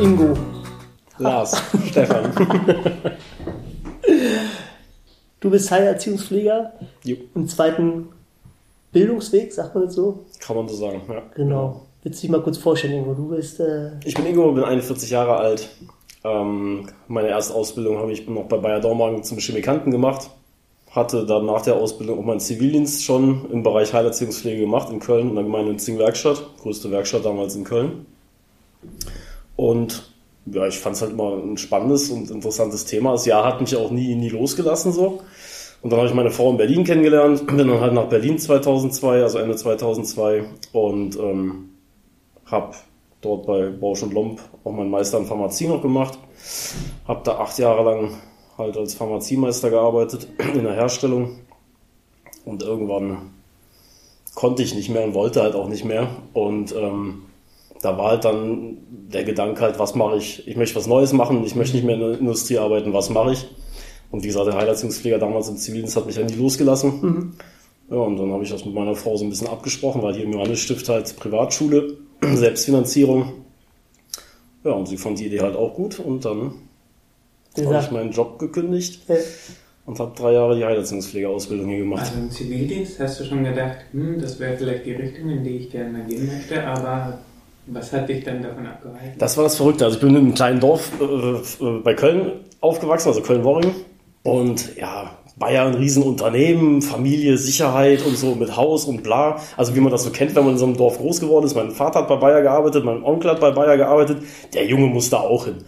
Ingo. Lars, Stefan. Du bist Heilerziehungspfleger Jo, im zweiten Bildungsweg, sagt man das so? kann man so sagen, ja. Genau. Willst du dich mal kurz vorstellen, Ingo? Du bist, äh, Ich bin Ingo, bin 41 Jahre alt. Ähm, meine erste Ausbildung habe ich noch bei Bayer Dormagen zum Chemikanten gemacht. Hatte dann nach der Ausbildung auch meinen Zivildienst schon im Bereich Heilerziehungspflege gemacht in Köln in der gemeinnützigen Werkstatt. Größte Werkstatt damals in Köln. Und ja, ich fand es halt immer ein spannendes und interessantes Thema. Das Jahr hat mich auch nie, nie losgelassen so. Und dann habe ich meine Frau in Berlin kennengelernt, bin dann halt nach Berlin 2002, also Ende 2002 und ähm, habe dort bei Bausch und Lomb auch meinen Meister in Pharmazie noch gemacht. Habe da acht Jahre lang halt als Pharmaziemeister gearbeitet in der Herstellung. Und irgendwann konnte ich nicht mehr und wollte halt auch nicht mehr. Und ähm, da war halt dann der Gedanke halt, was mache ich? Ich möchte was Neues machen, ich möchte nicht mehr in der Industrie arbeiten, was mache ich? Und wie gesagt, der Heilerziehungspfleger damals im Zivildienst hat mich ja nie losgelassen. Ja, und dann habe ich das mit meiner Frau so ein bisschen abgesprochen, weil hier im Johannesstift halt Privatschule, Selbstfinanzierung. Ja, und sie fand die Idee halt auch gut und dann habe ich meinen Job gekündigt äh, und habe drei Jahre die Heilerziehungspflegeausbildung hier gemacht. Also im Zivildienst hast du schon gedacht, hm, das wäre vielleicht die Richtung, in die ich gerne gehen möchte, aber was hat dich dann davon abgehalten? Das war das Verrückte. Also ich bin in einem kleinen Dorf äh, äh, bei Köln aufgewachsen, also Köln-Worring. Und ja, Bayern, Riesenunternehmen, Familie, Sicherheit und so mit Haus und bla. Also wie man das so kennt, wenn man in so einem Dorf groß geworden ist. Mein Vater hat bei Bayer gearbeitet, mein Onkel hat bei Bayer gearbeitet. Der Junge muss da auch hin.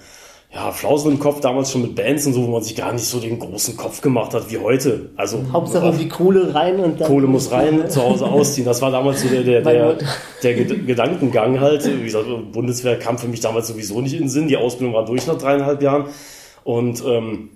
Ja, Flausen im Kopf, damals schon mit Bands und so, wo man sich gar nicht so den großen Kopf gemacht hat wie heute. Also Hauptsache die Kohle rein und dann. Kohle muss rein, zu Hause ausziehen. Das war damals so der, der, der, der Ged- Gedankengang halt. Wie gesagt, Bundeswehr kam für mich damals sowieso nicht in den Sinn. Die Ausbildung war durch nach dreieinhalb Jahren. Und ähm,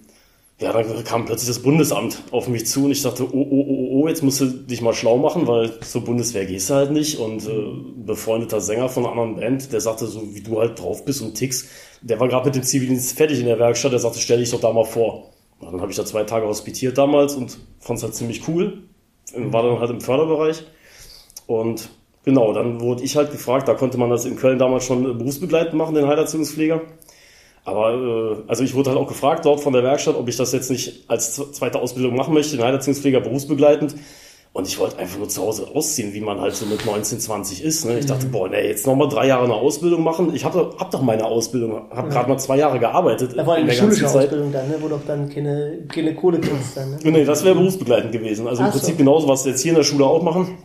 ja, dann kam plötzlich das Bundesamt auf mich zu und ich dachte, oh, oh, oh, oh, jetzt musst du dich mal schlau machen, weil zur Bundeswehr gehst du halt nicht. Und äh, befreundeter Sänger von einer anderen Band, der sagte, so wie du halt drauf bist und tickst, der war gerade mit dem Zivildienst fertig in der Werkstatt, der sagte, stell dich doch da mal vor. Und dann habe ich da zwei Tage hospitiert damals und fand es halt ziemlich cool. War dann halt im Förderbereich. Und genau, dann wurde ich halt gefragt, da konnte man das in Köln damals schon äh, berufsbegleitend machen, den Heilerziehungspfleger. Aber äh, also ich wurde halt auch gefragt dort von der Werkstatt, ob ich das jetzt nicht als zweite Ausbildung machen möchte, den Heilerziehungspfleger berufsbegleitend. Und ich wollte einfach nur zu Hause ausziehen, wie man halt so mit 19, 20 ist. Ne? Ich dachte, boah, nee, jetzt nochmal drei Jahre eine Ausbildung machen. Ich habe hab doch meine Ausbildung, habe gerade mal zwei Jahre gearbeitet Da war in der ganzen schulische Zeit. Ausbildung dann, ne, wo doch dann keine, keine Kohle kriegst dann. Ne? Nee, das wäre berufsbegleitend gewesen. Also im Ach so. Prinzip genauso, was wir jetzt hier in der Schule auch machen.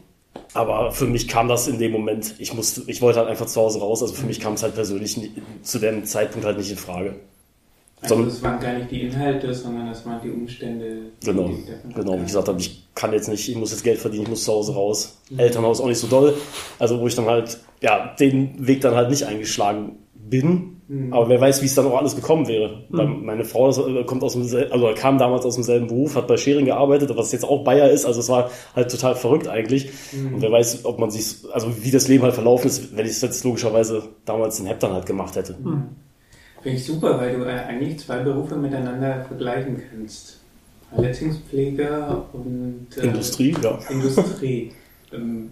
Aber für mich kam das in dem Moment, ich musste, ich wollte halt einfach zu Hause raus. Also für mich kam es halt persönlich nie, zu dem Zeitpunkt halt nicht in Frage. Also Sondern- es waren gar nicht die Inhalte, sondern es waren die Umstände. die Genau, davon genau. Wie gesagt habe, ich kann jetzt nicht, ich muss jetzt Geld verdienen, ich muss zu Hause raus. Elternhaus auch nicht so doll. Also wo ich dann halt, ja, den Weg dann halt nicht eingeschlagen bin. Aber wer weiß, wie es dann auch alles gekommen wäre. Weil Meine Frau äh, kommt aus dem, also kam damals aus demselben Beruf, hat bei Schering gearbeitet, was jetzt auch Bayer ist. Also es war halt total verrückt eigentlich. Und wer weiß, ob man sich, also wie das Leben halt verlaufen ist, wenn ich es jetzt logischerweise damals in Heptern halt gemacht hätte. Finde ich super, weil du äh, eigentlich zwei Berufe miteinander vergleichen kannst. Verletzungspfleger und äh, Industrie, ja. Industrie. ähm,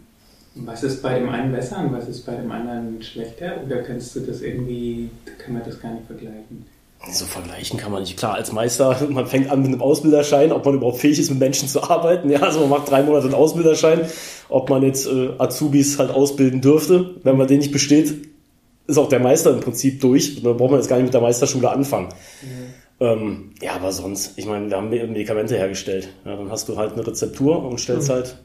was ist bei dem einen besser und was ist bei dem anderen schlechter? Oder kannst du das irgendwie, kann man das gar nicht vergleichen? So vergleichen kann man nicht. Klar, als Meister, man fängt an mit einem Ausbilderschein, ob man überhaupt fähig ist, mit Menschen zu arbeiten. Ja, also man macht drei Monate einen Ausbilderschein. Ob man jetzt äh, Azubis halt ausbilden dürfte, wenn man den nicht besteht, ist auch der Meister im Prinzip durch. Da braucht man jetzt gar nicht mit der Meisterschule anfangen. Ähm, ja, aber sonst, ich meine, wir haben Me- Medikamente hergestellt. Ja, dann hast du halt eine Rezeptur und stellst halt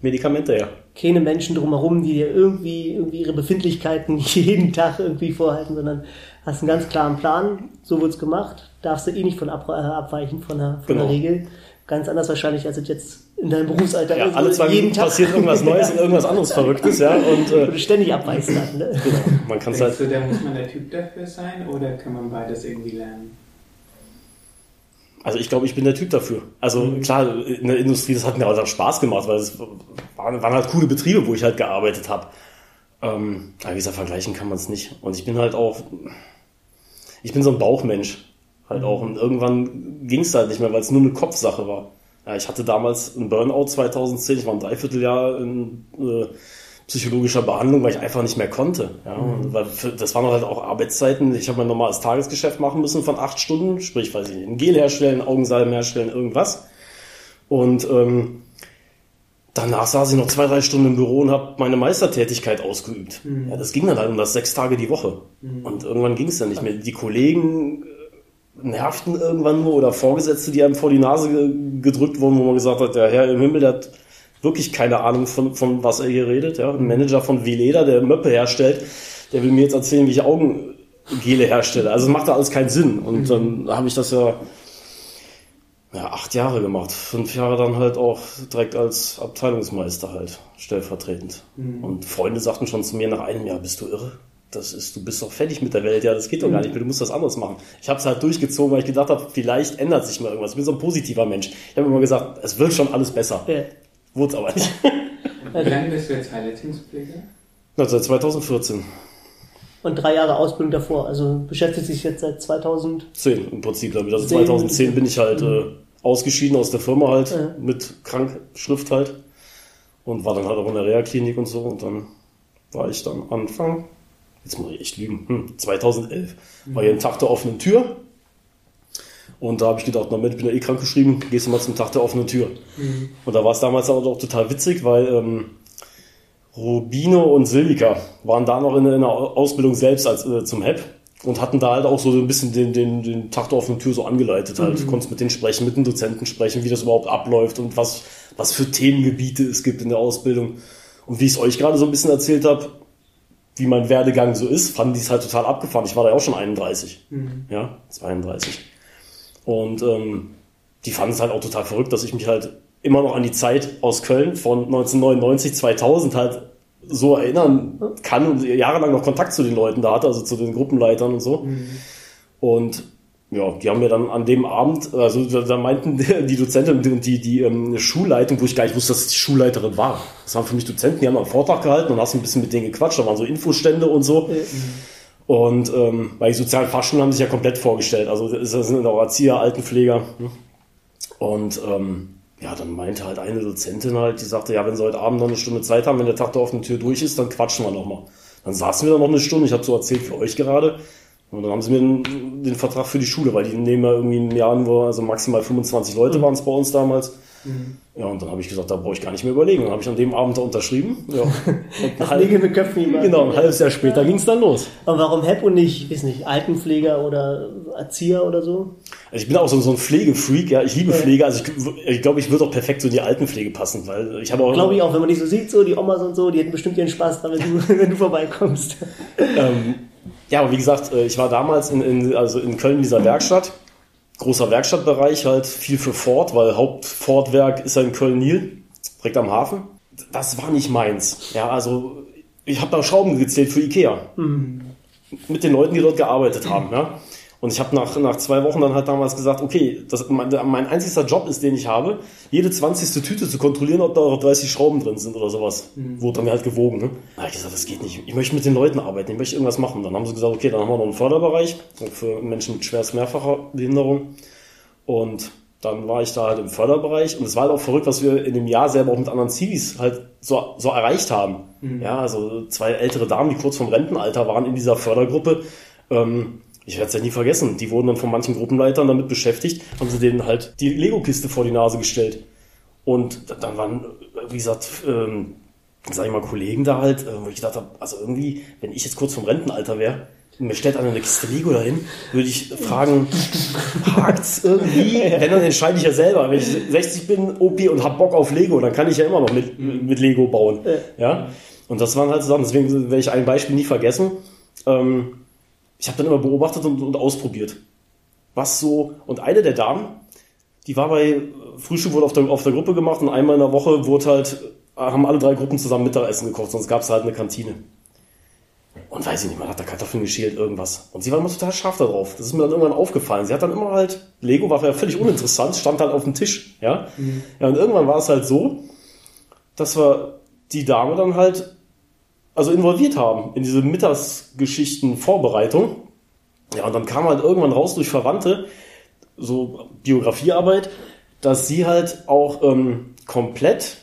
Medikamente her. Keine Menschen drumherum, die dir irgendwie, irgendwie ihre Befindlichkeiten jeden Tag irgendwie vorhalten, sondern hast einen ganz klaren Plan, so wird's gemacht, darfst du eh nicht von ab, äh, abweichen von der, von Genau. der Regel. Ganz anders wahrscheinlich, als es jetzt in deinem Berufsalltag Ja, ist, alle zwei du Minuten passiert irgendwas Neues und irgendwas anderes Verrücktes, ja. Und äh, du ständig abweichst dann, ne? genau, man kann es halt du, da muss man der Typ dafür sein oder kann man beides irgendwie lernen? Also ich glaube, ich bin der Typ dafür. Also Mhm. klar, in der Industrie, das hat mir halt auch Spaß gemacht, weil es waren, waren halt coole Betriebe, wo ich halt gearbeitet habe. Ähm, aber wie gesagt, vergleichen kann man es nicht. Und ich bin halt auch, ich bin so ein Bauchmensch halt auch. Und irgendwann ging es halt nicht mehr, weil es nur eine Kopfsache war. Ja, ich hatte damals einen Burnout 2010, ich war ein Dreivierteljahr in, äh, psychologischer Behandlung, weil ich einfach nicht mehr konnte. Ja, mhm. weil für, das waren halt auch Arbeitszeiten. Ich habe mein normales Tagesgeschäft machen müssen von acht Stunden, sprich, weiß ich nicht, ein Gel herstellen, Augensalben herstellen, irgendwas. Und ähm, danach saß ich noch zwei, drei Stunden im Büro und habe meine Meistertätigkeit ausgeübt. Mhm. Ja, das ging dann halt um das sechs Tage die Woche. Mhm. Und irgendwann ging es dann nicht mehr. Die Kollegen äh, nervten irgendwann nur oder Vorgesetzte, die einem vor die Nase gedrückt wurden, wo man gesagt hat, der Herr im Himmel, der hat wirklich keine Ahnung von, von was er hier redet. Ja? Ein Manager von Veleda, der Möppe herstellt, der will mir jetzt erzählen, wie ich Augengele herstelle. Also macht da alles keinen Sinn. Und mhm. dann habe ich das ja, ja acht Jahre gemacht. Fünf Jahre dann halt auch direkt als Abteilungsmeister halt, stellvertretend. Mhm. Und Freunde sagten schon zu mir nach einem Jahr, bist du irre? Das ist, du bist doch fertig mit der Welt, ja, das geht doch gar nicht mehr, du musst das anderes machen. Ich habe es halt durchgezogen, weil ich gedacht habe, vielleicht ändert sich mal irgendwas. Ich bin so ein positiver Mensch. Ich habe immer gesagt, es wird schon alles besser. Ja. Wurde es aber nicht. Wie lange bist du jetzt Heilrettungspfleger? seit 2014. Und drei Jahre Ausbildung davor. Also beschäftigt sich jetzt seit 2010 im Prinzip damit. Also 2010 bin ich halt äh, ausgeschieden aus der Firma halt ja. mit Krankschrift halt und war dann halt auch in der Reha-Klinik und so. Und dann war ich dann Anfang, jetzt muss ich echt lügen, hm, 2011 mhm. war hier ein Tag der offenen Tür und da habe ich gedacht, na Mensch, ich bin ja eh krank geschrieben, gehst du mal zum Tag der offenen Tür. Mhm. Und da war es damals auch, auch total witzig, weil ähm, Rubino und Silvika waren da noch in, in der Ausbildung selbst als äh, zum HEP und hatten da halt auch so ein bisschen den, den, den Tag der offenen Tür so angeleitet halt. Mhm. Du konntest mit denen sprechen, mit den Dozenten sprechen, wie das überhaupt abläuft und was, was für Themengebiete es gibt in der Ausbildung. Und wie ich es euch gerade so ein bisschen erzählt habe, wie mein Werdegang so ist, fanden die es halt total abgefahren. Ich war da ja auch schon 31. Mhm. Ja, 32. Und ähm, die fanden es halt auch total verrückt, dass ich mich halt immer noch an die Zeit aus Köln von 1999, 2000 halt so erinnern kann und jahrelang noch Kontakt zu den Leuten da hatte, also zu den Gruppenleitern und so. Mhm. Und ja, die haben mir dann an dem Abend, also da meinten die Dozentin und die, die ähm, Schulleitung, wo ich gar nicht wusste, dass die Schulleiterin war. Das waren für mich Dozenten, die haben einen Vortrag gehalten und hast ein bisschen mit denen gequatscht, da waren so Infostände und so. Mhm. Und ähm, bei sozialen Fachschulen haben sich ja komplett vorgestellt. Also das sind auch Erzieher, Altenpfleger. Ne? Und ähm, ja, dann meinte halt eine Dozentin halt, die sagte, ja, wenn sie heute Abend noch eine Stunde Zeit haben, wenn der Tag da auf der Tür durch ist, dann quatschen wir nochmal. Dann saßen wir da noch eine Stunde, ich habe so erzählt für euch gerade. Und dann haben sie mir den, den, Vertrag für die Schule, weil die nehmen ja irgendwie ein Jahr nur, also maximal 25 Leute mhm. waren es bei uns damals. Mhm. Ja, und dann habe ich gesagt, da brauche ich gar nicht mehr überlegen. Dann habe ich an dem Abend da unterschrieben. Ja. Und ein halb, mit Köpfen genau, ein halbes Jahr später ja. ging es dann los. Aber warum HEP und nicht, weiß nicht, Altenpfleger oder Erzieher oder so? Also ich bin auch so, so ein Pflegefreak, ja. Ich liebe ja. Pflege. Also ich, ich glaube, ich würde auch perfekt so in die Altenpflege passen, weil ich habe auch. Glaube ich auch, wenn man die so sieht, so die Omas und so, die hätten bestimmt ihren Spaß daran, wenn du, wenn du vorbeikommst. Ähm, ja, aber wie gesagt, äh, ich war damals in, in, also in Köln in dieser Werkstatt großer Werkstattbereich, halt viel für Ford, weil Hauptfordwerk ist ja in Köln-Nil, direkt am Hafen. Das war nicht meins. Ja, also ich habe da Schrauben gezählt für Ikea. Mhm. Mit den Leuten, die dort gearbeitet haben. Ja. Und ich habe nach, nach zwei Wochen dann halt damals gesagt, okay, das, mein, mein einzigster Job ist, den ich habe, jede 20. Tüte zu kontrollieren, ob da auch 30 Schrauben drin sind oder sowas. Mhm. Wurde dann halt gewogen. Ne? Da habe ich gesagt, das geht nicht. Ich möchte mit den Leuten arbeiten, ich möchte irgendwas machen. Dann haben sie gesagt, okay, dann haben wir noch einen Förderbereich für Menschen mit schwerst mehrfacher Behinderung. Und dann war ich da halt im Förderbereich und es war halt auch verrückt, was wir in dem Jahr selber auch mit anderen Zivis halt so, so erreicht haben. Mhm. Ja, also zwei ältere Damen, die kurz vom Rentenalter waren in dieser Fördergruppe. Ähm, ich werde es ja nie vergessen, die wurden dann von manchen Gruppenleitern damit beschäftigt, haben sie denen halt die Lego-Kiste vor die Nase gestellt. Und dann waren, wie gesagt, ähm, sag ich mal, Kollegen da halt, äh, wo ich gedacht habe, also irgendwie, wenn ich jetzt kurz vom Rentenalter wäre, mir stellt einer eine Kiste Lego dahin, würde ich fragen, hakt's irgendwie? Wenn, dann entscheide ich ja selber. Wenn ich 60 bin, OP und hab Bock auf Lego, dann kann ich ja immer noch mit, mit Lego bauen. Ja? Und das waren halt so Sachen, deswegen werde ich ein Beispiel nie vergessen. Ähm, ich habe dann immer beobachtet und, und, ausprobiert. Was so, und eine der Damen, die war bei, Frühstück wurde auf der, auf der Gruppe gemacht und einmal in der Woche wurde halt, haben alle drei Gruppen zusammen Mittagessen gekocht, sonst gab es halt eine Kantine. Und weiß ich nicht, man hat da Kartoffeln geschält, irgendwas. Und sie war immer total scharf darauf. Das ist mir dann irgendwann aufgefallen. Sie hat dann immer halt, Lego war ja völlig uninteressant, stand halt auf dem Tisch, ja. Mhm. Ja, und irgendwann war es halt so, dass wir die Dame dann halt also involviert haben in diese Mittagsgeschichten-Vorbereitung. Ja, und dann kam halt irgendwann raus durch Verwandte, so Biografiearbeit, dass sie halt auch ähm, komplett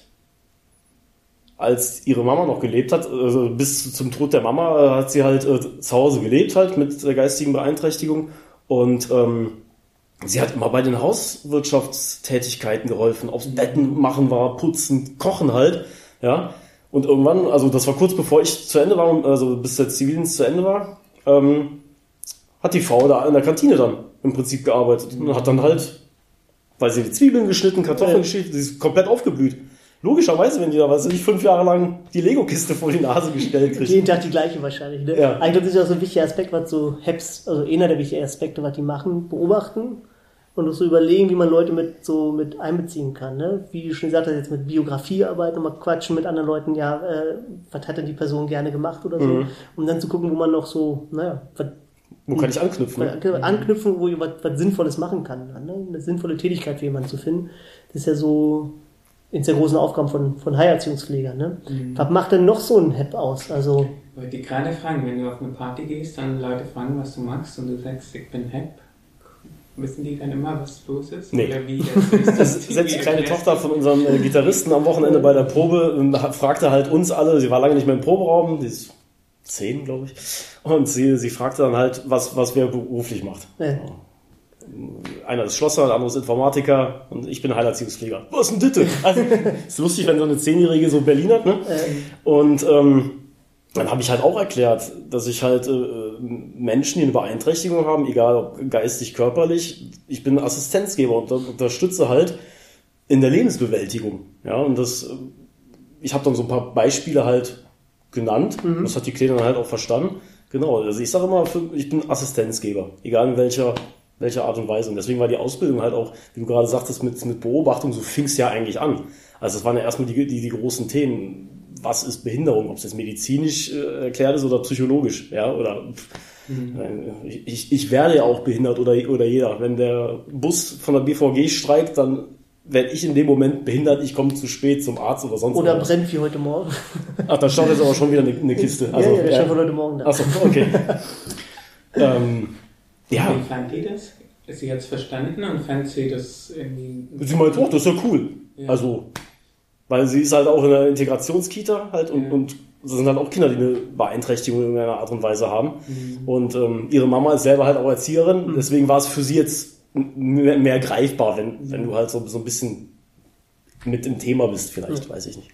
als ihre Mama noch gelebt hat, also bis zum Tod der Mama äh, hat sie halt äh, zu Hause gelebt halt mit der geistigen Beeinträchtigung und ähm, sie hat immer bei den Hauswirtschaftstätigkeiten geholfen, aufs Betten machen war, putzen, kochen halt, ja. Und irgendwann, also das war kurz bevor ich zu Ende war, also bis der Zivildienst zu Ende war, ähm, hat die Frau da in der Kantine dann im Prinzip gearbeitet und hat dann halt, weil sie die Zwiebeln geschnitten, Kartoffeln geschnitten, sie ist komplett aufgeblüht. Logischerweise, wenn die da, was weiß ich, fünf Jahre lang die Lego-Kiste vor die Nase gestellt kriegt. Jeden Tag die gleiche wahrscheinlich, ne? Ja. Eigentlich ist ja auch so ein wichtiger Aspekt, was so Heps, also einer der wichtigen Aspekte, was die machen, beobachten und auch so überlegen, wie man Leute mit so mit einbeziehen kann, ne? Wie du schon gesagt hast, jetzt mit Biografiearbeit nochmal quatschen mit anderen Leuten, ja, äh, was hat denn die Person gerne gemacht oder so, Mhm. um dann zu gucken, wo man noch so, naja, was Wo kann ich anknüpfen? Ne? An- anknüpfen, wo ihr was, was Sinnvolles machen kann. Ne? Eine sinnvolle Tätigkeit für jemanden zu finden. Das ist ja so eins der großen Aufgaben von, von Heilerziehungspflegern. Ne? Was macht denn noch so ein HEP aus? Also, Wollte ich gerade fragen, wenn du auf eine Party gehst, dann Leute fragen, was du machst und du sagst, ich bin Hep, wissen die dann immer, was los ist? Nee. Oder wie das ist? Das, selbst die kleine Tochter von unserem äh, Gitarristen am Wochenende bei der Probe ähm, hat- fragte halt uns alle, sie war lange nicht mehr im Proberaum, die ist zehn, glaube ich, und sie, sie fragte dann halt, was, was wer beruflich macht. äh, Einer ist Schlosser, der andere ist Informatiker und ich bin Heilerziehungspfleger. Was denn Ditte? Also, ist lustig, wenn so eine Zehnjährige so Berlin hat, ne? äh, Und ähm, dann habe ich halt auch erklärt, dass ich halt äh, Menschen, die eine Beeinträchtigung haben, egal ob geistig, körperlich, ich bin Assistenzgeber und unter- unterstütze halt in der Lebensbewältigung. Ja, und das, äh, ich habe dann so ein paar Beispiele halt genannt. Das hat die Kleine dann halt auch verstanden. Genau, also ich sage immer, ich bin Assistenzgeber, egal in welcher, welcher Art und Weise. Und deswegen war die Ausbildung halt auch, wie du gerade sagtest, mit, mit Beobachtung, so fing es ja eigentlich an. Also es waren ja erstmal die, die, die großen Themen. Was ist Behinderung? Ob es jetzt medizinisch äh, erklärt ist oder psychologisch, ja, oder äh, ich, ich werde ja auch behindert oder, oder jeder. Wenn der Bus von der BVG streikt, dann werde ich in dem Moment behindert, ich komme zu spät zum Arzt oder sonst oder was. brennt wie heute Morgen. Ach, da schaut jetzt aber schon wieder eine, eine Kiste. Also, ja, ja, der stand von heute Morgen da. Achso, okay. ähm, ja, Wie fand die das? Ist sie jetzt verstanden und fand sie das irgendwie... sie meint, oh, das ist ja cool. Ja. Also, weil sie ist halt auch in einer Integrationskita halt und, Ja. und das sind halt auch Kinder, die eine Beeinträchtigung in irgendeiner Art und Weise haben. Mhm. Und ähm, ihre Mama ist selber halt auch Erzieherin, deswegen war es für sie jetzt mehr, mehr greifbar, wenn, wenn du halt so, so ein bisschen mit im Thema bist, vielleicht, weiß ich nicht.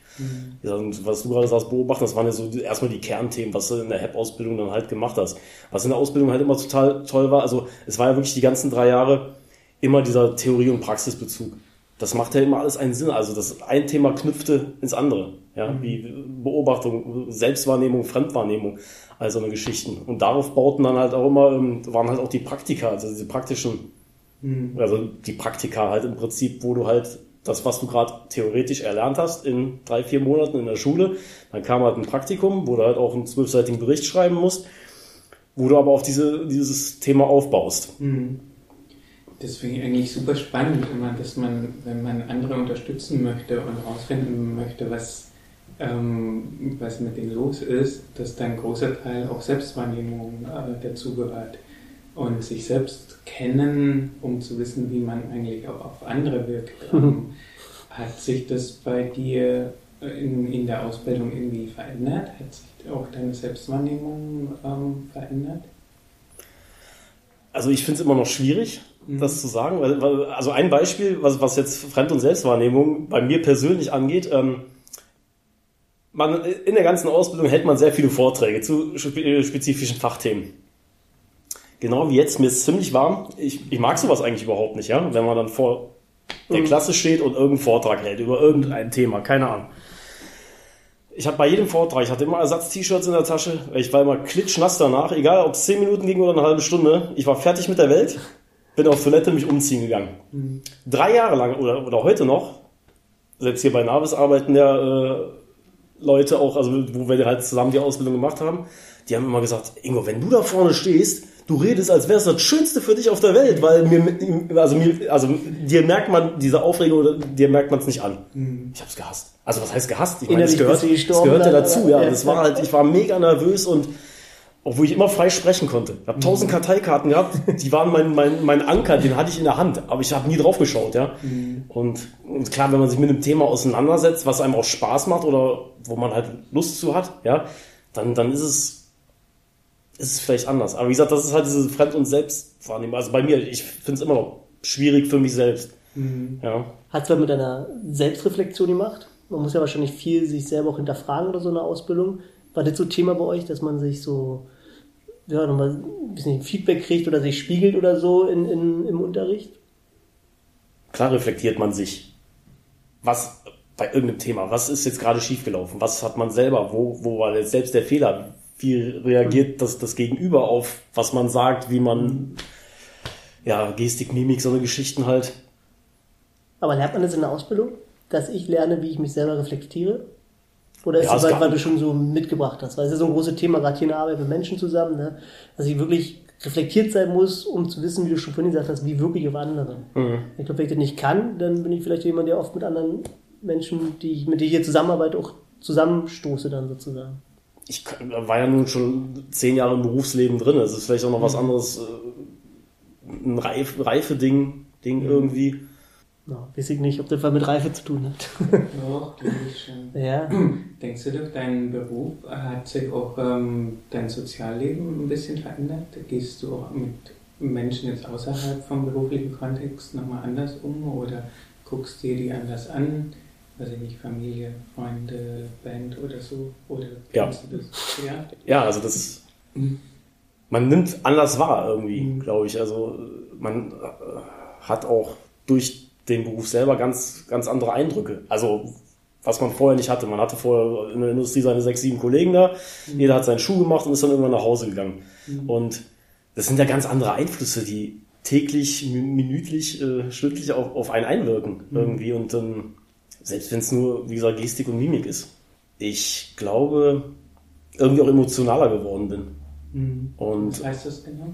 Ja, und was du gerade sagst, beobachten, das waren ja so erstmal die Kernthemen, was du in der HEP-Ausbildung dann halt gemacht hast. Was in der Ausbildung halt immer total toll war, also es war ja wirklich die ganzen drei Jahre immer dieser Theorie- und Praxisbezug. Das macht ja immer alles einen Sinn. Also das ein Thema knüpfte ins andere. Ja, wie Beobachtung, Selbstwahrnehmung, Fremdwahrnehmung, also eine Geschichten. Und darauf bauten dann halt auch immer, ähm, waren halt auch die Praktika, also diese praktischen Mhm. also die Praktika halt im Prinzip, wo du halt das, was du gerade theoretisch erlernt hast in drei, vier Monaten in der Schule, dann kam halt ein Praktikum, wo du halt auch einen zwölfseitigen Bericht schreiben musst, wo du aber auf diese, dieses Thema aufbaust. Mhm. Ich eigentlich super spannend, immer, dass man, wenn man andere unterstützen möchte und herausfinden möchte, was, ähm, was mit denen los ist, dass da ein großer Teil auch Selbstwahrnehmung äh, dazugehört. Und sich selbst kennen, um zu wissen, wie man eigentlich auch auf andere wirkt. Ähm, hat sich das bei dir in, in der Ausbildung irgendwie verändert? Hat sich auch deine Selbstwahrnehmung ähm, verändert? Also ich finde es immer noch schwierig, das zu sagen. Also ein Beispiel, was, was jetzt Fremd- und Selbstwahrnehmung bei mir persönlich angeht, ähm, man, in der ganzen Ausbildung hält man sehr viele Vorträge zu spe- spezifischen Fachthemen. Genau wie jetzt, mir ist ziemlich warm. Ich, ich mag sowas eigentlich überhaupt nicht, ja. Wenn man dann vor der Klasse steht und irgendeinen Vortrag hält über irgendein Thema, keine Ahnung. Ich habe bei jedem Vortrag, ich hatte immer Ersatz-T-Shirts in der Tasche. Ich war immer klitschnass danach, egal ob es 10 Minuten ging oder eine halbe Stunde. Ich war fertig mit der Welt, bin auf Toilette mich umziehen gegangen. Drei Jahre lang oder, oder heute noch, selbst hier bei Navis arbeiten ja äh, Leute auch, also wo wir halt zusammen die Ausbildung gemacht haben, die haben immer gesagt, Ingo, wenn du da vorne stehst, du redest, als wäre es das Schönste für dich auf der Welt, weil mir, also mir, also dir merkt man diese Aufregung, oder dir merkt man es nicht an. Ich habe es gehasst. Also was heißt gehasst? Ich meine, es gehört, es gehörte dazu. Ja. Das war halt, ich war mega nervös und obwohl ich immer frei sprechen konnte. Ich habe tausend mhm. Karteikarten gehabt, die waren mein, mein, mein Anker, den hatte ich in der Hand, aber ich habe nie drauf geschaut, ja. Mhm. Und, und klar, wenn man sich mit einem Thema auseinandersetzt, was einem auch Spaß macht oder wo man halt Lust zu hat, ja, dann, dann ist es, ist es vielleicht anders. Aber wie gesagt, das ist halt diese Fremd- und Selbstwahrnehmung. Also bei mir, ich finde es immer noch schwierig für mich selbst. Mhm. Ja. Hat es was mit deiner Selbstreflexion gemacht? Man muss ja wahrscheinlich viel sich selber auch hinterfragen oder so eine Ausbildung. War das so Thema bei euch, dass man sich so ja, nochmal ein bisschen Feedback kriegt oder sich spiegelt oder so in, in, im Unterricht? Klar reflektiert man sich. Was bei irgendeinem Thema, was ist jetzt gerade schiefgelaufen? Was hat man selber? Wo, wo war jetzt selbst der Fehler? Wie reagiert das, das Gegenüber auf, was man sagt, wie man, ja, Gestik, Mimik, so eine Geschichten halt. Aber lernt man das in der Ausbildung? Dass ich lerne, wie ich mich selber reflektiere? Oder ist ja, das, weil, weil du schon so mitgebracht hast? Weil es ist ja so ein großes Thema, gerade hier in der Arbeit mit Menschen zusammen, ne? dass ich wirklich reflektiert sein muss, um zu wissen, wie du schon vorhin gesagt hast, wie wirklich auf andere. Mhm. Ich glaube, wenn ich das nicht kann, dann bin ich vielleicht jemand, der oft mit anderen Menschen, die ich, mit denen ich hier zusammenarbeite, auch zusammenstoße dann sozusagen. Ich war ja nun schon zehn Jahre im Berufsleben drin. Es ist vielleicht auch noch was mhm. anderes, äh, ein Reif, Reife-Ding Ding mhm. irgendwie. Ja, weiß ich nicht, ob das was mit Reife zu tun hat. Doch, glaube ich schon. Ja. Denkst du, durch deinen Beruf hat sich auch ähm, dein Sozialleben ein bisschen verändert? Gehst du auch mit Menschen jetzt außerhalb vom beruflichen Kontext nochmal anders um oder guckst dir die anders an? weiß ich nicht, Familie, Freunde, Band oder so? Oder ja. ja. Ja, also das. Mhm. Man nimmt anders wahr irgendwie, mhm. glaube ich. Also man äh, hat auch durch den Beruf selber ganz, ganz andere Eindrücke. Also was man vorher nicht hatte. Man hatte vorher in der Industrie seine sechs, sieben Kollegen da. Mhm. Jeder hat seinen Schuh gemacht und ist dann irgendwann nach Hause gegangen. Mhm. Und das sind ja ganz andere Einflüsse, die täglich, minütlich, äh, stündlich auf, auf einen einwirken mhm. irgendwie. Und ähm, selbst wenn es nur, wie gesagt, Gestik und Mimik ist. Ich glaube, irgendwie auch emotionaler geworden bin. Mhm. Und Was heißt das genau?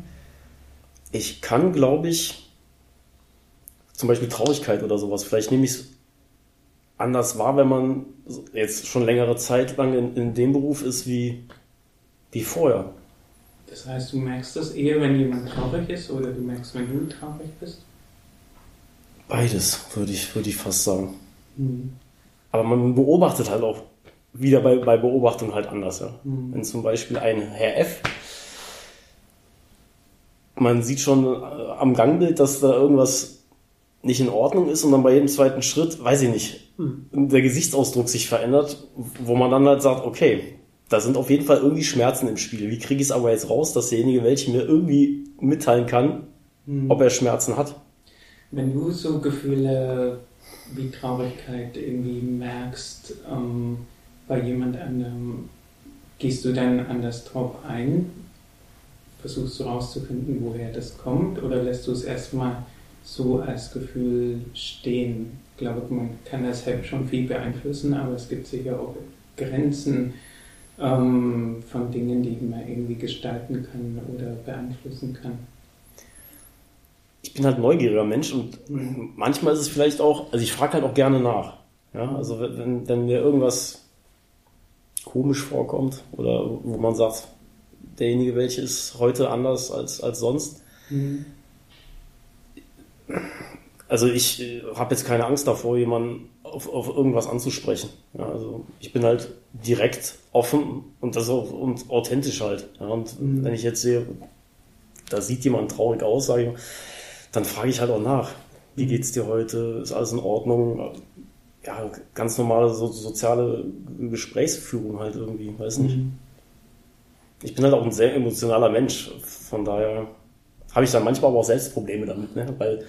Ich kann, glaube ich, zum Beispiel Traurigkeit oder sowas. Vielleicht nehme ich es anders wahr, wenn man jetzt schon längere Zeit lang in, in dem Beruf ist wie, wie vorher. Das heißt, du merkst das eher, wenn jemand traurig ist oder du merkst, wenn du traurig bist? Beides, würde ich, würde ich fast sagen. Mhm. Aber man beobachtet halt auch wieder bei, bei Beobachtung halt anders. Ja. Mhm. Wenn zum Beispiel ein Herr F. Man sieht schon äh, am Gangbild, dass da irgendwas nicht in Ordnung ist und dann bei jedem zweiten Schritt, weiß ich nicht, hm. der Gesichtsausdruck sich verändert, wo man dann halt sagt, okay, da sind auf jeden Fall irgendwie Schmerzen im Spiel. Wie kriege ich es aber jetzt raus, dass derjenige, welche mir irgendwie mitteilen kann, hm. ob er Schmerzen hat? Wenn du so Gefühle wie Traurigkeit irgendwie merkst ähm, bei jemand anderem, gehst du dann anders drauf ein? Versuchst du rauszufinden, woher das kommt oder lässt du es erstmal so als Gefühl stehen. Ich glaube, man kann das halt schon viel beeinflussen, aber es gibt sicher auch Grenzen ähm, von Dingen, die man irgendwie gestalten kann oder beeinflussen kann. Ich bin halt neugieriger Mensch und manchmal ist es vielleicht auch, also ich frage halt auch gerne nach. Ja, also wenn, wenn mir irgendwas komisch vorkommt oder wo man sagt, derjenige welche ist heute anders als, als sonst, mhm also ich äh, habe jetzt keine Angst davor, jemanden auf, auf irgendwas anzusprechen. Ja, also ich bin halt direkt offen und das auch und authentisch halt. Ja, und mhm. wenn ich jetzt sehe, da sieht jemand traurig aus, sage ich, dann frage ich halt auch nach. Wie mhm. geht's dir heute? Ist alles in Ordnung? Ja, ganz normale so, soziale Gesprächsführung halt irgendwie, weiß nicht. Mhm. Ich bin halt auch ein sehr emotionaler Mensch, von daher habe ich dann manchmal aber auch selbst Probleme damit, ne? weil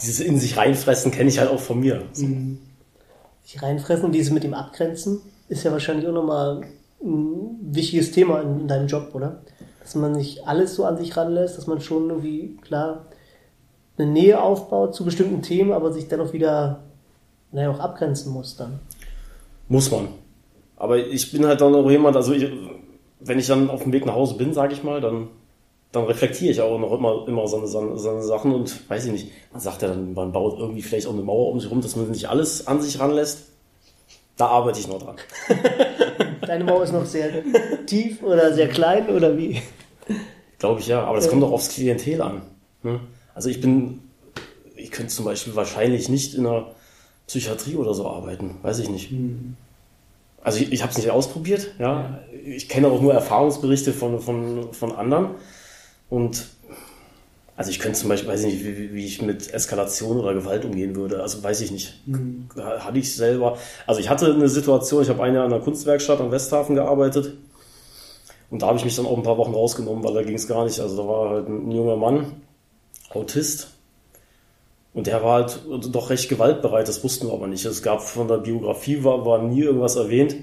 dieses in sich reinfressen kenne ich halt auch von mir. So. Mhm. Sich reinfressen und dieses mit dem Abgrenzen ist ja wahrscheinlich auch nochmal ein wichtiges Thema in, in deinem Job, oder? Dass man nicht alles so an sich ranlässt, dass man schon irgendwie, klar, eine Nähe aufbaut zu bestimmten Themen, aber sich dann auch wieder, naja, auch abgrenzen muss dann. Muss man. Aber ich bin halt dann auch jemand, also ich, wenn ich dann auf dem Weg nach Hause bin, sage ich mal, dann dann reflektiere ich auch noch immer, immer so, eine, so eine Sachen und weiß ich nicht, man sagt ja dann, man baut irgendwie vielleicht auch eine Mauer um sich rum, dass man nicht alles an sich ranlässt. Da arbeite ich noch dran. Deine Mauer ist noch sehr tief oder sehr klein oder wie? Glaube ich ja, aber das kommt doch aufs Klientel an. Ne? Also ich bin, ich könnte zum Beispiel wahrscheinlich nicht in einer Psychiatrie oder so arbeiten, weiß ich nicht. Mhm. Also ich, ich habe es nicht ausprobiert, ja. Ich kenne auch nur Erfahrungsberichte von, von, von anderen. Und also ich könnte zum Beispiel, weiß ich nicht, wie, wie ich mit Eskalation oder Gewalt umgehen würde. Also weiß ich nicht. Mhm. Hatte ich selber. Also ich hatte eine Situation, ich habe ein Jahr in einer Kunstwerkstatt am Westhafen gearbeitet. Und da habe ich mich dann auch ein paar Wochen rausgenommen, weil da ging es gar nicht. Also da war halt ein junger Mann, Autist. Und der war halt doch recht gewaltbereit, das wussten wir aber nicht. Es gab von der Biografie, war, war nie irgendwas erwähnt.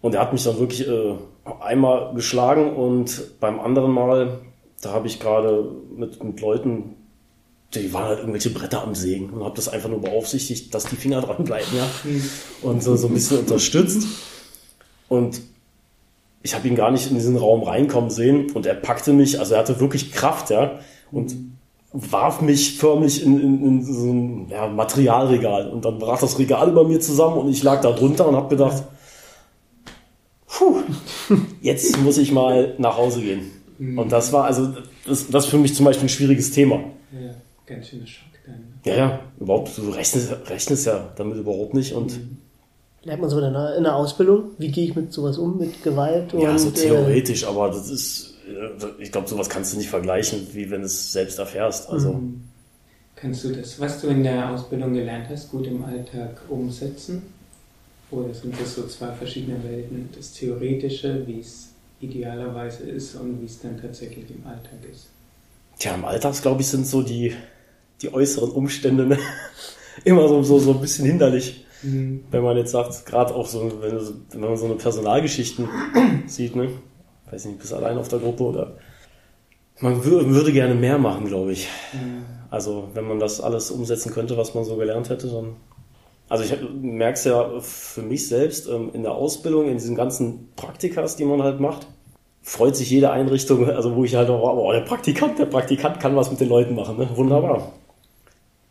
Und er hat mich dann wirklich äh, einmal geschlagen und beim anderen Mal, da habe ich gerade mit, mit Leuten, die waren halt irgendwelche Bretter am Sägen und habe das einfach nur beaufsichtigt, dass die Finger dran bleiben, ja. Und so, so ein bisschen unterstützt. Und ich habe ihn gar nicht in diesen Raum reinkommen sehen und er packte mich, also er hatte wirklich Kraft, ja. Und warf mich förmlich in, in, in so ein ja, Materialregal und dann brach das Regal über mir zusammen und ich lag da drunter und habe gedacht, puh, jetzt muss ich mal nach Hause gehen. Mhm. Und das war also, das, das ist für mich zum Beispiel ein schwieriges Thema. Ja, ganz schöner Schock dann. Ja, ja, überhaupt, du rechnest, rechnest ja damit überhaupt nicht und Lernt man so in der, in der Ausbildung? Wie gehe ich mit sowas um, mit Gewalt? Und, ja, so äh, theoretisch, aber das ist, äh, ich glaube, sowas kannst du nicht vergleichen, wie wenn du es selbst erfährst. Also, Mhm. Kannst du das, was du in der Ausbildung gelernt hast, gut im Alltag umsetzen? Oder sind das so zwei verschiedene Welten? Das Theoretische, wie es idealerweise ist und wie es dann tatsächlich im Alltag ist? Tja, im Alltag, glaube ich, sind so die, die äußeren Umstände ne? immer so, so, so ein bisschen hinderlich. Wenn man jetzt sagt, gerade auch so, wenn, wenn man so eine Personalgeschichten sieht, ne? Weiß nicht, bist du allein auf der Gruppe oder. Man wür würde gerne mehr machen, glaube ich. Also, wenn man das alles umsetzen könnte, was man so gelernt hätte, dann. Also, ich merke es ja für mich selbst ähm, in der Ausbildung, in diesen ganzen Praktikas, die man halt macht, freut sich jede Einrichtung, also wo ich halt auch, oh, der Praktikant, der Praktikant kann was mit den Leuten machen, ne? Wunderbar.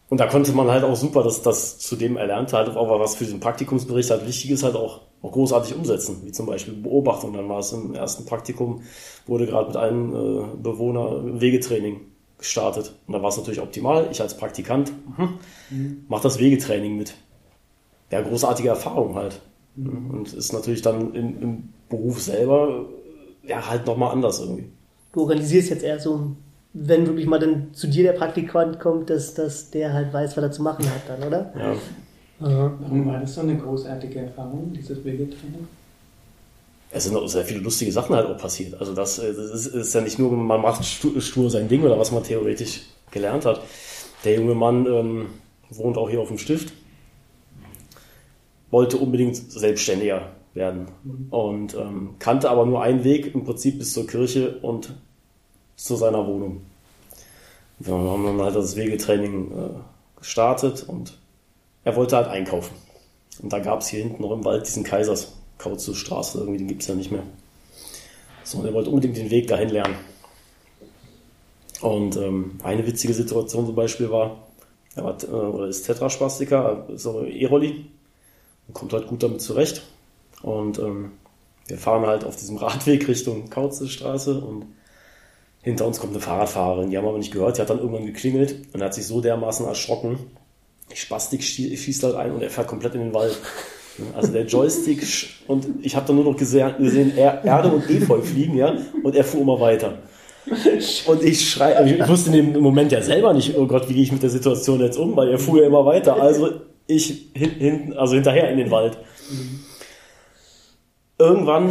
Und da konnte man halt auch super das, das zu dem Erlernte halt auch was für den Praktikumsbericht halt wichtig ist, halt auch, auch großartig umsetzen, wie zum Beispiel Beobachtung. Dann war es im ersten Praktikum, wurde gerade mit einem äh, Bewohner Wegetraining gestartet. Und da war es natürlich optimal. Ich als Praktikant mhm. mache das Wegetraining mit. Ja, großartige Erfahrung halt. Und ist natürlich dann im, im Beruf selber ja halt nochmal anders irgendwie. Du organisierst jetzt eher so, wenn wirklich mal dann zu dir der Praktikant kommt, dass, dass der halt weiß, was er zu machen hat dann, oder? Ja. Aha. Warum war das so eine großartige Erfahrung, dieses Wegetraining? Es sind auch sehr viele lustige Sachen halt auch passiert. Also das, äh, das ist, ist ja nicht nur, man macht stu- stur sein Ding oder was man theoretisch gelernt hat. Der junge Mann ähm, wohnt auch hier auf dem Stift, wollte unbedingt selbstständiger werden und ähm, kannte aber nur einen Weg im Prinzip bis zur Kirche und zu seiner Wohnung. Wir haben dann halt das Wegetraining äh, gestartet und er wollte halt einkaufen. Und da gab es hier hinten noch im Wald diesen Kaisers Kautzustraße, irgendwie, den gibt es ja nicht mehr. So, und er wollte unbedingt den Weg dahin lernen. Und ähm, eine witzige Situation zum Beispiel war, er war, äh, oder ist Tetraspastiker, so ein E-Rolli, und kommt halt gut damit zurecht. Und ähm, wir fahren halt auf diesem Radweg Richtung Kautzestraße und hinter uns kommt eine Fahrradfahrerin, die haben aber nicht gehört, die hat dann irgendwann geklingelt und hat sich so dermaßen erschrocken. Spastik schie- schießt halt ein und er fährt komplett in den Wald. Also der Joystick und ich habe dann nur noch gesehen, Er- Erde und Efeu fliegen, ja, und er fuhr immer weiter. Und ich schrei, also ich wusste in dem Moment ja selber nicht, oh Gott, wie gehe ich mit der Situation jetzt um, weil er fuhr ja immer weiter. Also ich hin, hinten, also hinterher in den Wald. Irgendwann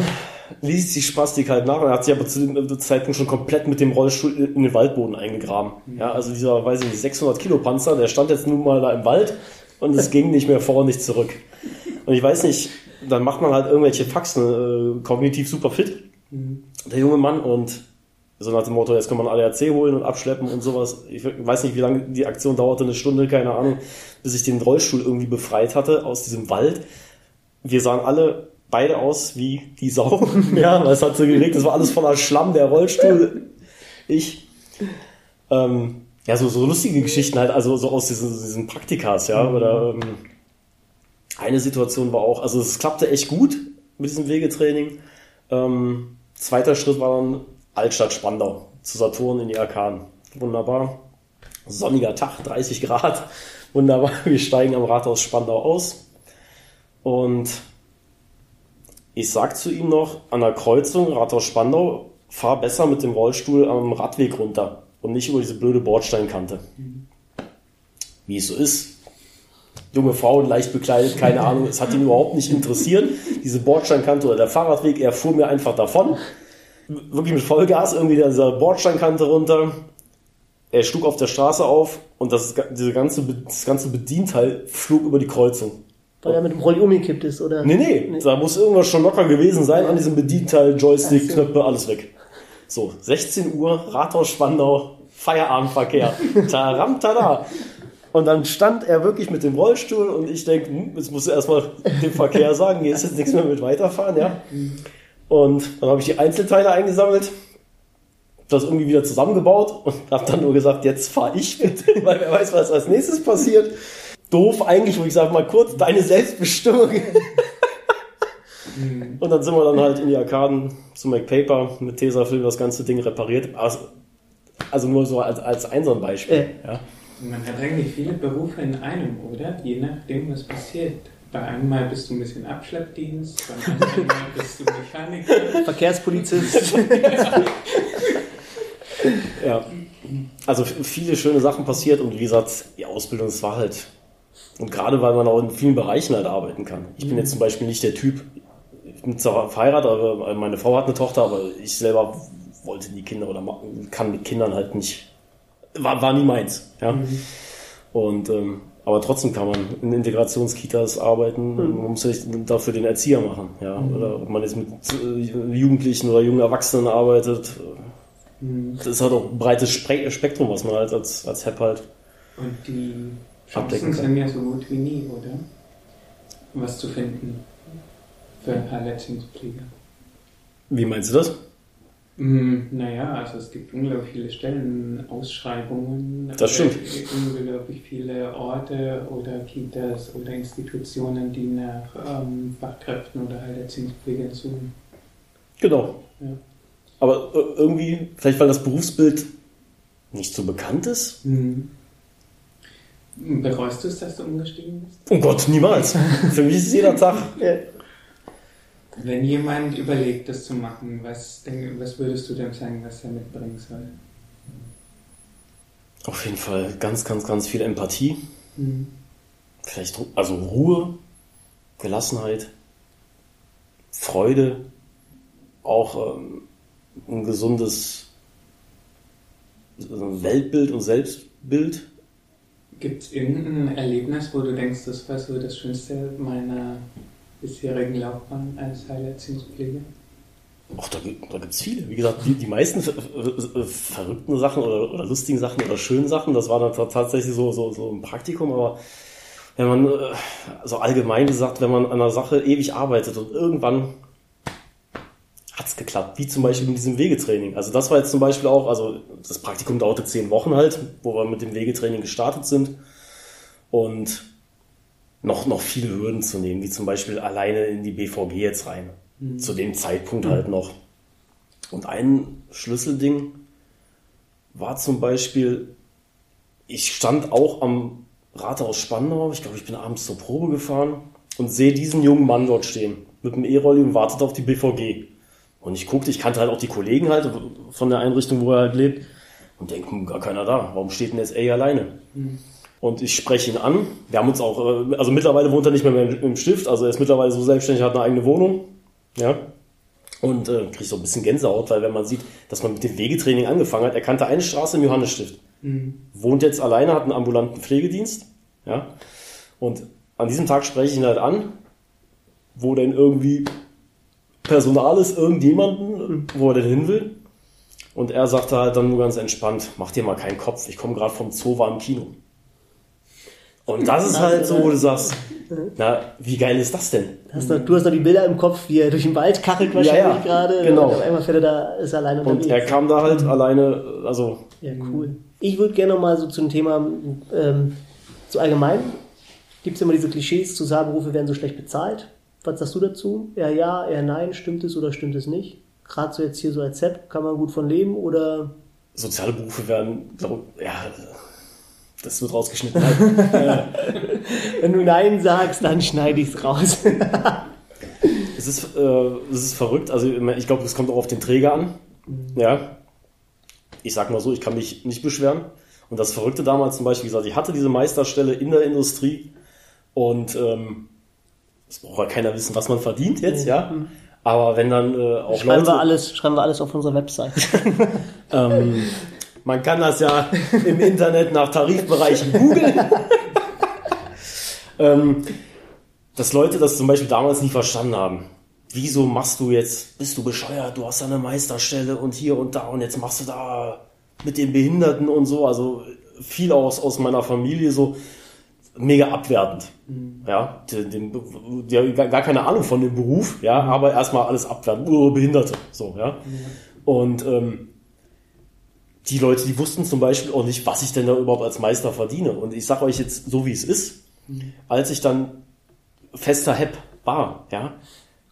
ließ die Spastik halt nach und er hat sich aber zu dem Zeitpunkt schon komplett mit dem Rollstuhl in den Waldboden eingegraben. Ja, also dieser, weiß ich nicht, 600 Kilo Panzer, der stand jetzt nun mal da im Wald und es ging nicht mehr vor und nicht zurück. Und ich weiß nicht, dann macht man halt irgendwelche Faxen, äh, kognitiv super fit, der junge Mann und so nach dem Motto, jetzt kann man ADAC holen und abschleppen und sowas. Ich weiß nicht, wie lange die Aktion dauerte, eine Stunde, keine Ahnung, bis ich den Rollstuhl irgendwie befreit hatte aus diesem Wald. Wir sahen alle beide aus wie die Sau. ja, weil es hat so geregnet, es war alles voller Schlamm, der Rollstuhl, ich. Ähm, ja, so, so lustige Geschichten halt, also so aus diesen, diesen Praktikas, ja, oder ähm, eine Situation war auch, also es klappte echt gut mit diesem Wegetraining. Ähm, zweiter Schritt war dann Altstadt Spandau zu Saturn in die Arkaden. Wunderbar. Sonniger Tag, 30 Grad. Wunderbar. Wir steigen am Rathaus Spandau aus. Und ich sag zu ihm noch, an der Kreuzung Rathaus Spandau, fahr besser mit dem Rollstuhl am Radweg runter und nicht über diese blöde Bordsteinkante. Wie es so ist. Junge Frau, leicht bekleidet, keine Ahnung, es hat ihn überhaupt nicht interessiert. Diese Bordsteinkante oder der Fahrradweg, er fuhr mir einfach davon. Wirklich mit Vollgas irgendwie dieser Bordsteinkante runter. Er schlug auf der Straße auf und das, diese ganze, das ganze Bedienteil flog über die Kreuzung. Weil er mit dem Rolli umgekippt ist, oder? Nee, nee, nee, da muss irgendwas schon locker gewesen sein an diesem Bedienteil, Joystick, so. Knöpfe, alles weg. So, 16 Uhr, Rathaus Spandau, Feierabendverkehr. Taram, tada. Und dann stand er wirklich mit dem Rollstuhl und ich denke, hm, jetzt muss er erstmal dem Verkehr sagen, hier ist jetzt nichts mehr mit weiterfahren, ja. Und dann habe ich die Einzelteile eingesammelt, das irgendwie wieder zusammengebaut und habe dann nur gesagt, jetzt fahre ich mit, weil wer weiß, was als nächstes passiert. Doof eigentlich, wo ich sage mal kurz, deine Selbstbestimmung. und dann sind wir dann halt in die Arkaden zu MacPaper mit Tesafilm das ganze Ding repariert. Also, also nur so als, als ein so ein Beispiel. Äh. Ja. Man hat eigentlich viele Berufe in einem, oder? Je nachdem, was passiert. Bei einem Mal bist du ein bisschen Abschleppdienst, beim anderen Mal bist du Mechaniker. Verkehrspolizist. ja. Also viele schöne Sachen passiert und wie gesagt, die Ausbildung, das war halt. Und gerade weil man auch in vielen Bereichen halt arbeiten kann. Ich bin jetzt zum Beispiel nicht der Typ, ich bin zwar verheiratet, aber meine Frau hat eine Tochter, aber ich selber wollte die Kinder oder kann mit Kindern halt nicht war, war nie meins. Ja? Mhm. Und ähm, aber trotzdem kann man in Integrationskitas arbeiten. Mhm. Man muss sich dafür den Erzieher machen. Ja? Mhm. Oder ob man jetzt mit äh, Jugendlichen oder jungen Erwachsenen arbeitet. Mhm. Das ist halt auch ein breites Spektrum, was man halt als, als HEP halt. Und die Chancen sind ja so gut wie nie, oder? Was zu finden für ein paar Leistungspfleger. Wie meinst du das? Mm, naja, also es gibt unglaublich viele Stellenausschreibungen. Das stimmt. Unglaublich viele Orte oder Kitas oder Institutionen, die nach ähm, Fachkräften oder halt Erziehungspflegern suchen. Genau. Ja. Aber äh, irgendwie, vielleicht weil das Berufsbild nicht so bekannt ist? Mhm. Bereust du es, dass du umgestiegen bist? Oh Gott, niemals. Für mich ist es jeder Tag. Wenn jemand überlegt, das zu machen, was, was würdest du dem sagen, was er mitbringen soll? Auf jeden Fall ganz, ganz, ganz viel Empathie. Mhm. Vielleicht, also Ruhe, Gelassenheit, Freude, auch ähm, ein gesundes Weltbild und Selbstbild. Gibt es irgendein Erlebnis, wo du denkst, das war so das Schönste meiner bisherigen Laufbahn als Heilerziehungspfleger? Ach, da, da gibt es viele. Wie gesagt, die, die meisten verrückten Sachen oder, oder, lustigen Sachen oder schönen Sachen, das war dann tatsächlich so, so, so ein Praktikum, aber wenn man, äh, so allgemein gesagt, wenn man an einer Sache ewig arbeitet und irgendwann hat es geklappt, wie zum Beispiel mit diesem Wegetraining. Also das war jetzt zum Beispiel auch, also das Praktikum dauerte zehn Wochen halt, wo wir mit dem Wegetraining gestartet sind und noch, noch viele Hürden zu nehmen, wie zum Beispiel alleine in die BVG jetzt rein. Mhm. Zu dem Zeitpunkt halt noch. Und ein Schlüsselding war zum Beispiel, ich stand auch am Rathaus Spandau, ich glaube, ich bin abends zur Probe gefahren und sehe diesen jungen Mann dort stehen mit dem E-Rolli und wartet auf die BVG. Und ich guckte, ich kannte halt auch die Kollegen halt von der Einrichtung, wo er halt lebt und denke, hm, gar keiner da. Warum steht denn jetzt A alleine? Mhm. Und ich spreche ihn an. Wir haben uns auch, äh, also mittlerweile wohnt er nicht mehr im Stift, also er ist mittlerweile so selbstständig, hat eine eigene Wohnung. Ja. Und äh, kriegt so ein bisschen Gänsehaut, weil wenn man sieht, dass man mit dem Wegetraining angefangen hat, er kannte eine Straße im Johannesstift. Mhm. Wohnt jetzt alleine, hat einen ambulanten Pflegedienst. Ja. Und an diesem Tag spreche ich ihn halt an, wo denn irgendwie Personal ist, irgendjemanden, wo er denn hin will. Und er sagte halt dann nur ganz entspannt, mach dir mal keinen Kopf, ich komme gerade vom Zoo, war im Kino. Und das ist halt so, wo du sagst, na, wie geil ist das denn? Hast du, du hast noch die Bilder im Kopf, wie er durch den Wald kachelt wahrscheinlich ja, ja, gerade. Genau. Und auf einmal fährt er da, ist er alleine unterwegs. Und er kam da halt alleine, also. Ja, cool. Ich würde gerne noch mal so zum Thema, ähm, so allgemein, gibt es immer diese Klischees, Sozialberufe werden so schlecht bezahlt. Was sagst du dazu? Eher ja, eher nein, stimmt es oder stimmt es nicht? Gerade so jetzt hier so als Sepp, kann man gut von leben oder? Soziale Berufe werden, glaub, ja, das wird rausgeschnitten. Wenn du Nein sagst, dann schneide ich es raus. es, ist, äh, es ist verrückt. Also ich glaube, es kommt auch auf den Träger an. Mhm. Ja. Ich sag mal so, ich kann mich nicht beschweren. Und das Verrückte damals zum Beispiel, wie gesagt, ich hatte diese Meisterstelle in der Industrie und ähm, es braucht ja keiner wissen, was man verdient jetzt, ja. Mhm. Aber wenn dann äh, auch schreiben Leute... Wir alles, schreiben wir alles auf unserer Website. ähm, man kann das ja im Internet nach Tarifbereichen googeln. ähm, dass Leute das zum Beispiel damals nie verstanden haben. Wieso machst du jetzt, bist du bescheuert, du hast da eine Meisterstelle und hier und da und jetzt machst du da mit den Behinderten und so. Also viel aus, aus meiner Familie so mega abwertend. Mhm. Ja, den, den, die, gar keine Ahnung von dem Beruf, ja, aber erstmal alles abwertend. Behinderte, so, ja. Mhm. Und ähm, die Leute, die wussten zum Beispiel auch nicht, was ich denn da überhaupt als Meister verdiene. Und ich sage euch jetzt so, wie es ist. Mhm. Als ich dann fester Hepp war, ja,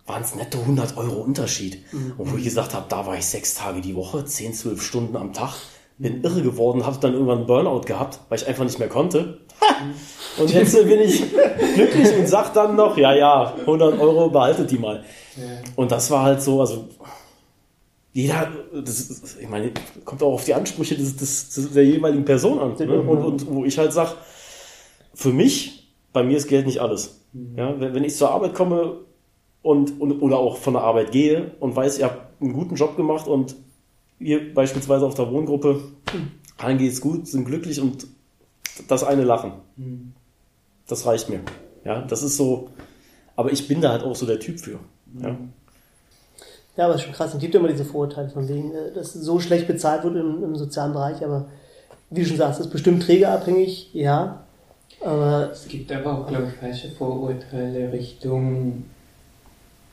waren es netto 100 Euro Unterschied. Mhm. Wo ich gesagt habe, da war ich sechs Tage die Woche, 10, 12 Stunden am Tag, bin mhm. irre geworden, habe dann irgendwann einen Burnout gehabt, weil ich einfach nicht mehr konnte. Mhm. Und jetzt bin ich glücklich und sag dann noch, ja, ja, 100 Euro behaltet die mal. Und das war halt so, also jeder, das ich meine, kommt auch auf die Ansprüche des, des, der jeweiligen Person an. Ne? Und, und wo ich halt sage, für mich, bei mir ist Geld nicht alles. Mhm. Ja, wenn, wenn ich zur Arbeit komme und, und oder auch von der Arbeit gehe und weiß, ihr habt einen guten Job gemacht und ihr beispielsweise auf der Wohngruppe, allen geht es gut, sind glücklich und das eine Lachen. Mhm. Das reicht mir. Ja, das ist so, aber ich bin da halt auch so der Typ für. Ja. Mhm. Ja, aber es ist schon krass. Es gibt immer diese Vorurteile von wegen, äh, dass so schlecht bezahlt wird im, im sozialen Bereich, aber wie du schon sagst, ist bestimmt trägerabhängig, ja. Aber es gibt aber auch, glaube ich, falsche Vorurteile Richtung,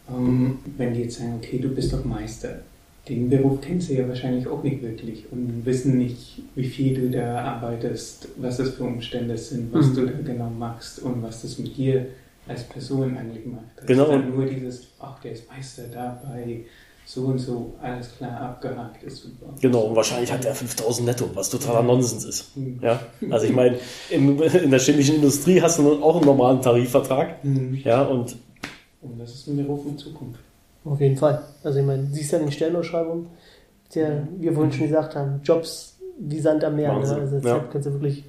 ähm, wenn die jetzt sagen, okay, du bist doch Meister. Den Beruf kennen sie ja wahrscheinlich auch nicht wirklich und wissen nicht, wie viel du da arbeitest, was das für Umstände sind, was mhm. du da genau machst und was das mit dir als Person eigentlich macht. Das genau. Ist nur dieses, ach, der ist Meister dabei, so und so, alles klar abgehakt, ist super. Genau, und wahrscheinlich hat er 5000 netto, was totaler Nonsens ist. Mhm. Ja, also ich meine, in, in, der chemischen Industrie hast du auch einen normalen Tarifvertrag. Mhm. Ja, und. Und das ist ein Beruf in Zukunft. Auf jeden Fall. Also ich meine, siehst ja in den Stellenausschreibungen, der, wie wir vorhin schon gesagt haben, Jobs wie Sand am Meer. Ne? Also ja. kannst du wirklich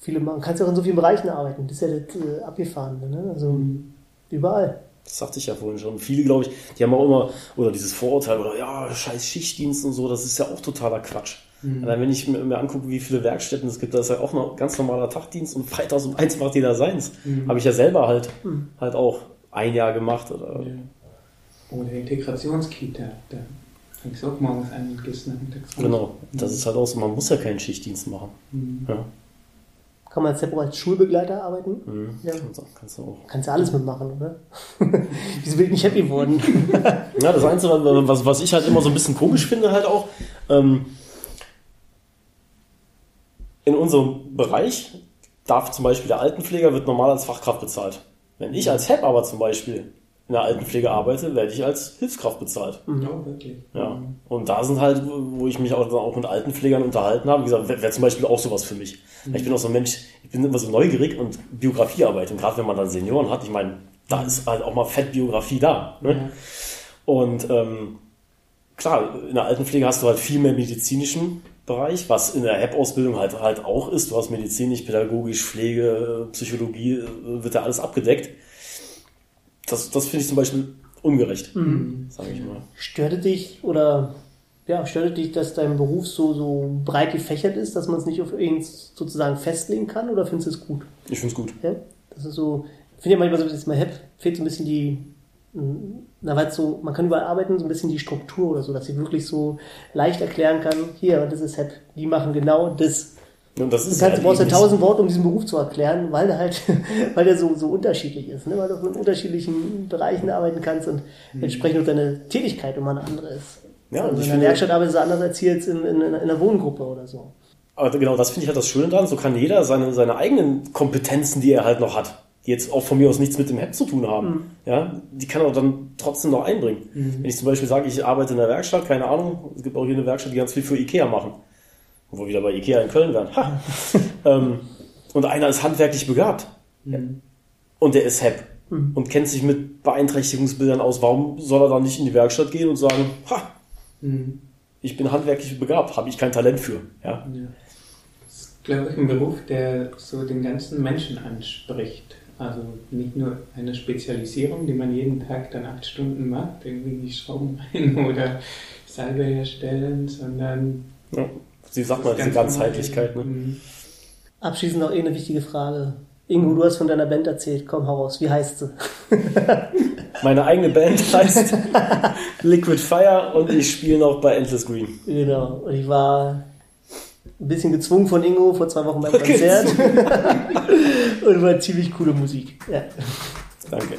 viele machen. Kannst ja auch in so vielen Bereichen arbeiten. Das ist ja das äh, Abgefahrene. Ne? Also mhm. überall. Das sagte ich ja vorhin schon. Viele, glaube ich, die haben auch immer, oder dieses Vorurteil, oder ja, scheiß Schichtdienst und so, das ist ja auch totaler Quatsch. Mhm. Wenn ich mir, mir, angucke, wie viele Werkstätten es gibt, da ist ja auch ein ganz normaler Tagdienst und freitags um eins macht jeder seins. Mhm. Habe ich ja selber halt, mhm. halt auch ein Jahr gemacht. Oder, ja. Oder Integrationskita, da fängst du auch morgens an und gehst nachmittags Genau, das ist halt auch so, man muss ja keinen Schichtdienst machen. Mhm. Ja. Kann man jetzt als Schulbegleiter arbeiten? Mhm. Ja. Kannst, kannst, du auch. Kannst du alles mitmachen, oder? Wieso bin ich nicht happy geworden? ja, das Einzige, was, was ich halt immer so ein bisschen komisch finde, halt auch, ähm, in unserem Bereich darf zum Beispiel der Altenpfleger wird normal als Fachkraft bezahlt. Wenn ich als HEP aber zum Beispiel in der Altenpflege arbeite, werde ich als Hilfskraft bezahlt. Mhm. Ja, wirklich. Ja. Und da sind halt, wo ich mich auch, auch mit Altenpflegern unterhalten habe, wie gesagt, wäre wär zum Beispiel auch sowas für mich. Mhm. Ich bin auch so ein Mensch, ich bin immer so neugierig und Biografiearbeit. Und gerade wenn man dann Senioren hat, ich meine, da ist halt auch mal Fettbiografie da. Ne? Ja. Und ähm, klar, in der Altenpflege hast du halt viel mehr medizinischen Bereich, was in der HEP-Ausbildung halt, halt auch ist. Du hast medizinisch, pädagogisch, Pflege, Psychologie, äh, wird ja alles abgedeckt das, das finde ich zum Beispiel ungerecht, mhm. sage ich mal. Störte dich oder ja, störte dich, dass dein Beruf so, so breit gefächert ist, dass man es nicht auf irgendwas sozusagen festlegen kann oder findest du es gut? Ich finde es gut. Ja? Das ist so, ich finde ja manchmal so, dass man HEP fehlt so ein bisschen die, na, weil so, man kann überall arbeiten, so ein bisschen die Struktur oder so, dass ich wirklich so leicht erklären kann, hier, das ist HEP, die machen genau das. Und das ist du, kannst, du brauchst ja tausend Worte, um diesen Beruf zu erklären, weil der halt, weil der so, so unterschiedlich ist, ne? weil du in unterschiedlichen Bereichen arbeiten kannst und mhm. entsprechend auch deine Tätigkeit immer eine andere ist. Ja, also in der Werkstatt arbeitest du anders als hier jetzt in, in, in einer Wohngruppe oder so. aber genau, das finde ich halt das Schöne dran. So kann jeder seine, seine eigenen Kompetenzen, die er halt noch hat, die jetzt auch von mir aus nichts mit dem Hemd zu tun haben, mhm. ja, die kann er dann trotzdem noch einbringen. Mhm. Wenn ich zum Beispiel sage, ich arbeite in der Werkstatt, keine Ahnung, es gibt auch hier eine Werkstatt, die ganz viel für Ikea machen. Wo wir wieder bei Ikea in Köln wären. Ha. ähm, und einer ist handwerklich begabt. Mhm. Und der ist Hepp. Mhm. Und kennt sich mit Beeinträchtigungsbildern aus. Warum soll er dann nicht in die Werkstatt gehen und sagen, ha, mhm. ich bin handwerklich begabt, habe ich kein Talent für. Ja. ja. Das ist, glaube ich, ein Beruf, der so den ganzen Menschen anspricht. Also nicht nur eine Spezialisierung, die man jeden Tag dann acht Stunden macht, irgendwie die Schrauben rein oder Salbe herstellen, sondern. Ja, Sie sagt mal, diese Ganzheitlichkeit. Ne? Mhm. Abschließend noch eh eine wichtige Frage. Ingo, du hast von deiner Band erzählt. Komm, hau raus. Wie heißt sie? Meine eigene Band heißt Liquid Fire und ich spiele noch bei Endless Green. Genau. Und ich war ein bisschen gezwungen von Ingo vor zwei Wochen beim Konzert. und war ziemlich coole Musik. Ja. Danke.